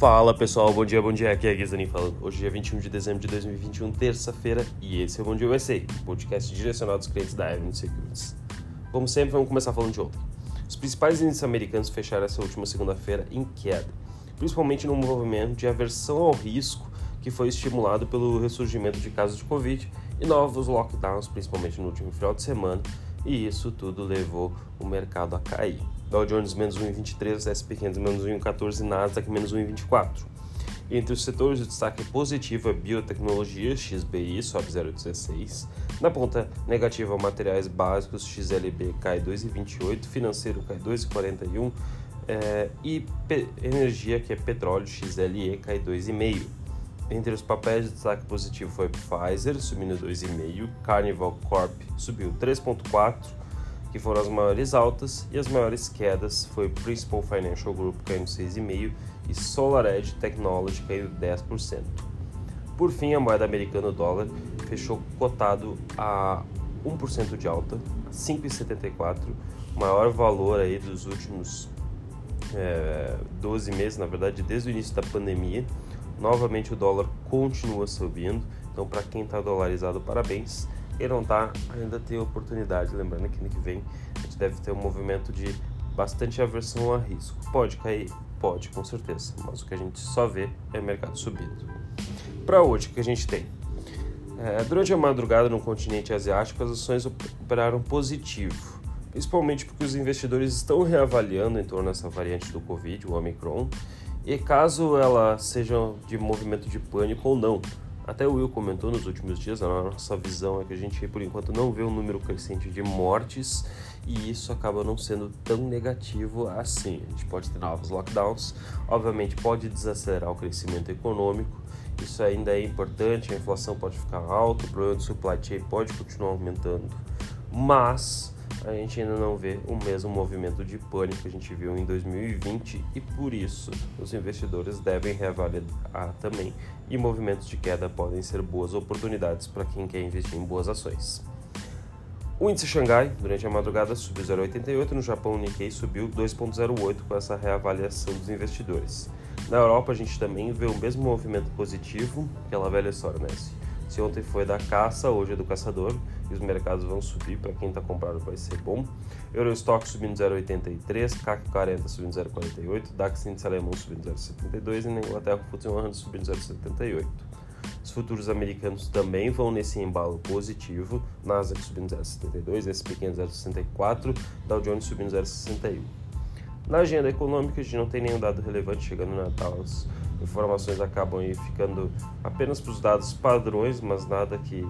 Fala pessoal, bom dia, bom dia. Aqui é Guizani falando. Hoje é 21 de dezembro de 2021, terça-feira, e esse é o Bom Dia USA, podcast direcionado aos clientes da Avenue Securities. Como sempre, vamos começar falando de ontem. Os principais índices americanos fecharam essa última segunda-feira em queda, principalmente no movimento de aversão ao risco que foi estimulado pelo ressurgimento de casos de Covid e novos lockdowns, principalmente no último final de semana, e isso tudo levou o mercado a cair. Dow Jones menos 1,23, S&P 500 menos 1,14 e Nasdaq menos 1,24. Entre os setores, o destaque positivo é biotecnologia, XBI sobe 0,16. Na ponta negativa, materiais básicos, XLB cai 2,28, financeiro cai 2,41 é, e energia, que é petróleo, XLE, cai 2,5. Entre os papéis de destaque positivo foi Pfizer, subindo 2,5, Carnival Corp subiu 3,4, que foram as maiores altas, e as maiores quedas foi Principal Financial Group caindo 6,5% e SolarEdge Technology caindo 10%. Por fim, a moeda americana o dólar fechou cotado a 1% de alta, 5,74, maior valor aí dos últimos é, 12 meses, na verdade, desde o início da pandemia. Novamente o dólar continua subindo, então para quem está dolarizado, parabéns. Quem não está, ainda tem oportunidade. Lembrando que ano que vem a gente deve ter um movimento de bastante aversão a risco. Pode cair? Pode, com certeza. Mas o que a gente só vê é mercado subindo. Para hoje, o que a gente tem? É, durante a madrugada no continente asiático, as ações operaram positivo, principalmente porque os investidores estão reavaliando em torno dessa variante do Covid, o Omicron, e caso ela seja de movimento de pânico ou não. Até o Will comentou nos últimos dias, a nossa visão é que a gente, por enquanto, não vê um número crescente de mortes e isso acaba não sendo tão negativo assim. A gente pode ter novos lockdowns, obviamente pode desacelerar o crescimento econômico, isso ainda é importante, a inflação pode ficar alta, o problema do supply chain pode continuar aumentando, mas a gente ainda não vê o mesmo movimento de pânico que a gente viu em 2020 e por isso os investidores devem reavaliar também e movimentos de queda podem ser boas oportunidades para quem quer investir em boas ações. O índice Xangai, durante a madrugada, subiu 0,88, no Japão o Nikkei subiu 2,08 com essa reavaliação dos investidores. Na Europa a gente também vê o mesmo movimento positivo, aquela velha história, né? Se ontem foi da caça, hoje é do caçador, e os mercados vão subir, para quem está comprando vai ser bom. Eurostock subindo 0,83, CAC 40 subindo 0,48, DAX índice alemão subindo 0,72 e na Inglaterra o FTSE 100 subindo 0,78. Os futuros americanos também vão nesse embalo positivo, Nasdaq subindo 0,72, S&P 500 0,64, Dow Jones subindo 0,61. Na agenda econômica, a gente não tem nenhum dado relevante chegando no Natal. As informações acabam ficando apenas para os dados padrões, mas nada que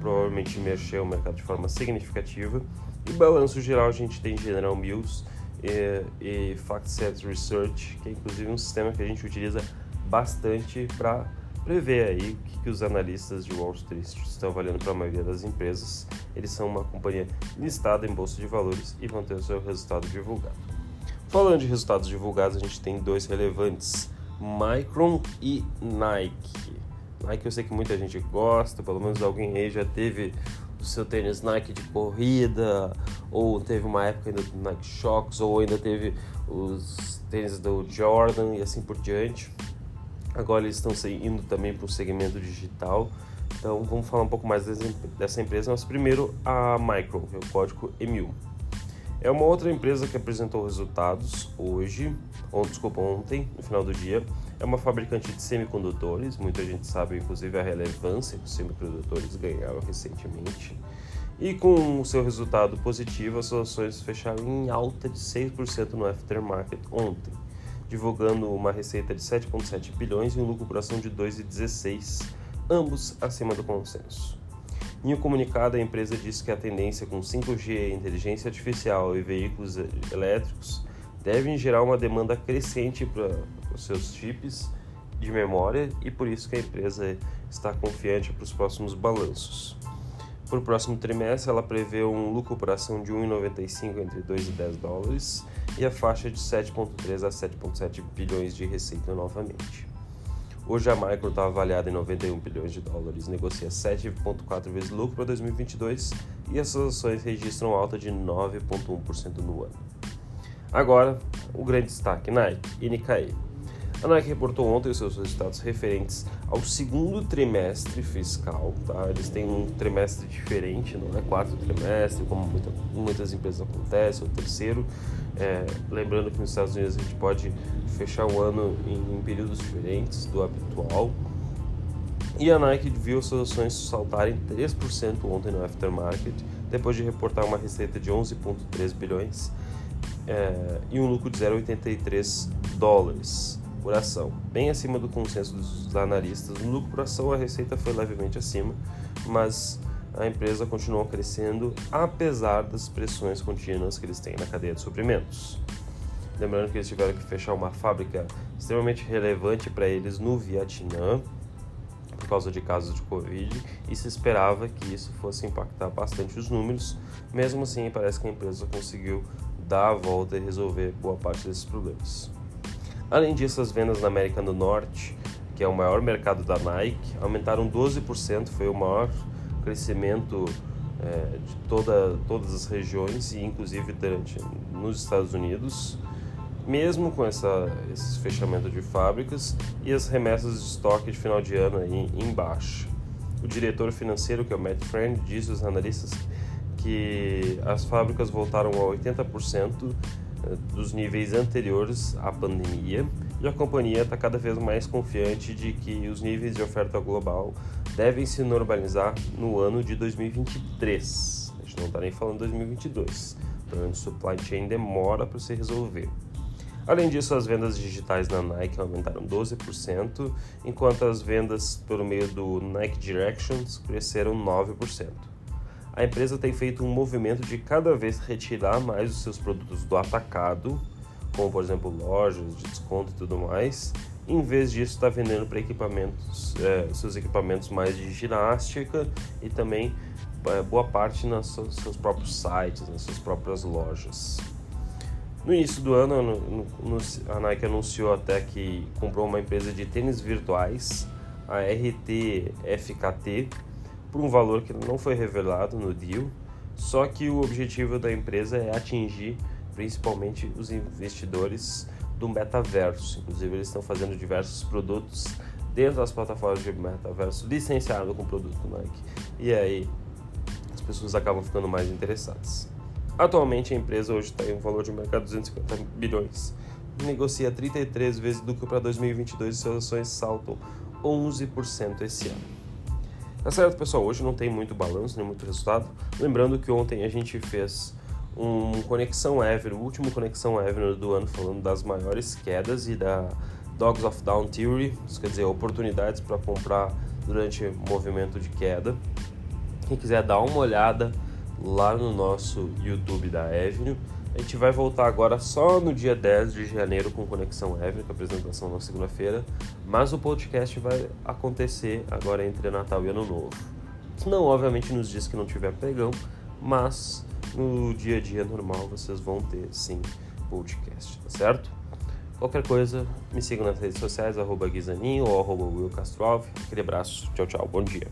provavelmente mexer o mercado de forma significativa. E balanço geral, a gente tem General Mills e, e FactSet Research, que é inclusive um sistema que a gente utiliza bastante para prever aí o que, que, os analistas de Wall Street estão avaliando para a maioria das empresas. Eles são uma companhia listada em bolsa de valores e vão ter o seu resultado divulgado. Falando de resultados divulgados, a gente tem dois relevantes: Micron e Nike. Nike eu sei que muita gente gosta, pelo menos alguém aí já teve o seu tênis Nike de corrida, ou teve uma época ainda do Nike Shox, ou ainda teve os tênis do Jordan e assim por diante. Agora eles estão indo também para o segmento digital. Então vamos falar um pouco mais dessa empresa. Mas primeiro a é o código EMIL. É uma outra empresa que apresentou resultados hoje, ou desculpa, ontem, no final do dia. É uma fabricante de semicondutores, muita gente sabe inclusive a relevância que os semicondutores ganharam recentemente. E com o seu resultado positivo, as ações fecharam em alta de 6% no aftermarket ontem, divulgando uma receita de 7,7 bilhões e um lucro por ação de 2,16, ambos acima do consenso. Em um comunicado, a empresa disse que a tendência com 5G, inteligência artificial e veículos elétricos devem gerar uma demanda crescente para os seus chips de memória e por isso que a empresa está confiante para os próximos balanços. Para o próximo trimestre, ela prevê um lucro por ação de 1,95 entre 2 e 10 dólares e a faixa de 7,3 a 7,7 bilhões de receita novamente. Hoje a Micro está avaliada em 91 bilhões de dólares, negocia 7,4 vezes lucro para 2022 e as ações registram alta de 9,1% no ano. Agora, o grande destaque, Nike e Nikkei. A Nike reportou ontem os seus resultados referentes ao segundo trimestre fiscal. Tá? Eles têm um trimestre diferente, não é quarto trimestre, como muita, muitas empresas acontecem, ou terceiro. É, lembrando que nos Estados Unidos a gente pode fechar o ano em, em períodos diferentes do habitual. E a Nike viu suas ações saltarem 3% ontem no aftermarket, depois de reportar uma receita de 11,3 bilhões é, e um lucro de 0,83 dólares por ação, bem acima do consenso dos analistas. No lucro por ação, a receita foi levemente acima, mas a empresa continuou crescendo apesar das pressões contínuas que eles têm na cadeia de suprimentos. Lembrando que eles tiveram que fechar uma fábrica extremamente relevante para eles no Vietnã por causa de casos de Covid e se esperava que isso fosse impactar bastante os números. Mesmo assim, parece que a empresa conseguiu dar a volta e resolver boa parte desses problemas. Além disso, as vendas na América do Norte, que é o maior mercado da Nike, aumentaram 12%, foi o maior crescimento é, de toda, todas as regiões e inclusive durante, nos Estados Unidos, mesmo com essa, esse fechamento de fábricas e as remessas de estoque de final de ano aí em baixa. O diretor financeiro, que é o Matt Friend, disse aos analistas que as fábricas voltaram a 80% dos níveis anteriores à pandemia e a companhia está cada vez mais confiante de que os níveis de oferta global devem se normalizar no ano de 2023. A gente não está nem falando 2022. Então, o supply chain demora para se resolver. Além disso, as vendas digitais na Nike aumentaram 12%, enquanto as vendas pelo meio do Nike Directions cresceram 9% a empresa tem feito um movimento de cada vez retirar mais os seus produtos do atacado, como por exemplo lojas de desconto e tudo mais, em vez disso está vendendo para equipamentos, é, seus equipamentos mais de ginástica e também é, boa parte nos seus, próprios sites, nas suas próprias lojas. No início do ano, no, no, a Nike anunciou até que comprou uma empresa de tênis virtuais, a RTFKT, por um valor que não foi revelado no deal, só que o objetivo da empresa é atingir principalmente os investidores do metaverso. Inclusive, eles estão fazendo diversos produtos dentro das plataformas de metaverso licenciado com produto Nike. E aí as pessoas acabam ficando mais interessadas. Atualmente a empresa hoje está em um valor de mercado de 250 bilhões. Negocia 33 vezes lucro para 2022 e suas ações saltam 11% esse ano. Tá certo, pessoal? Hoje não tem muito balanço, nem muito resultado. Lembrando que ontem a gente fez um Conexão Ever, o último Conexão Ever do ano, falando das maiores quedas e da Dogs of Down Theory, isso quer dizer, oportunidades para comprar durante movimento de queda. Quem quiser dar uma olhada lá no nosso YouTube da Avenue, a gente vai voltar agora só no dia 10 de janeiro com Conexão Ever, com a apresentação na segunda-feira, mas o podcast vai acontecer agora entre Natal e Ano Novo. Não, obviamente, nos dias que não tiver pregão, mas no dia a dia normal vocês vão ter sim podcast, tá certo? Qualquer coisa, me sigam nas redes sociais, arroba Guizaninho ou arroba Will Castrov. Aquele abraço, tchau, tchau, bom dia.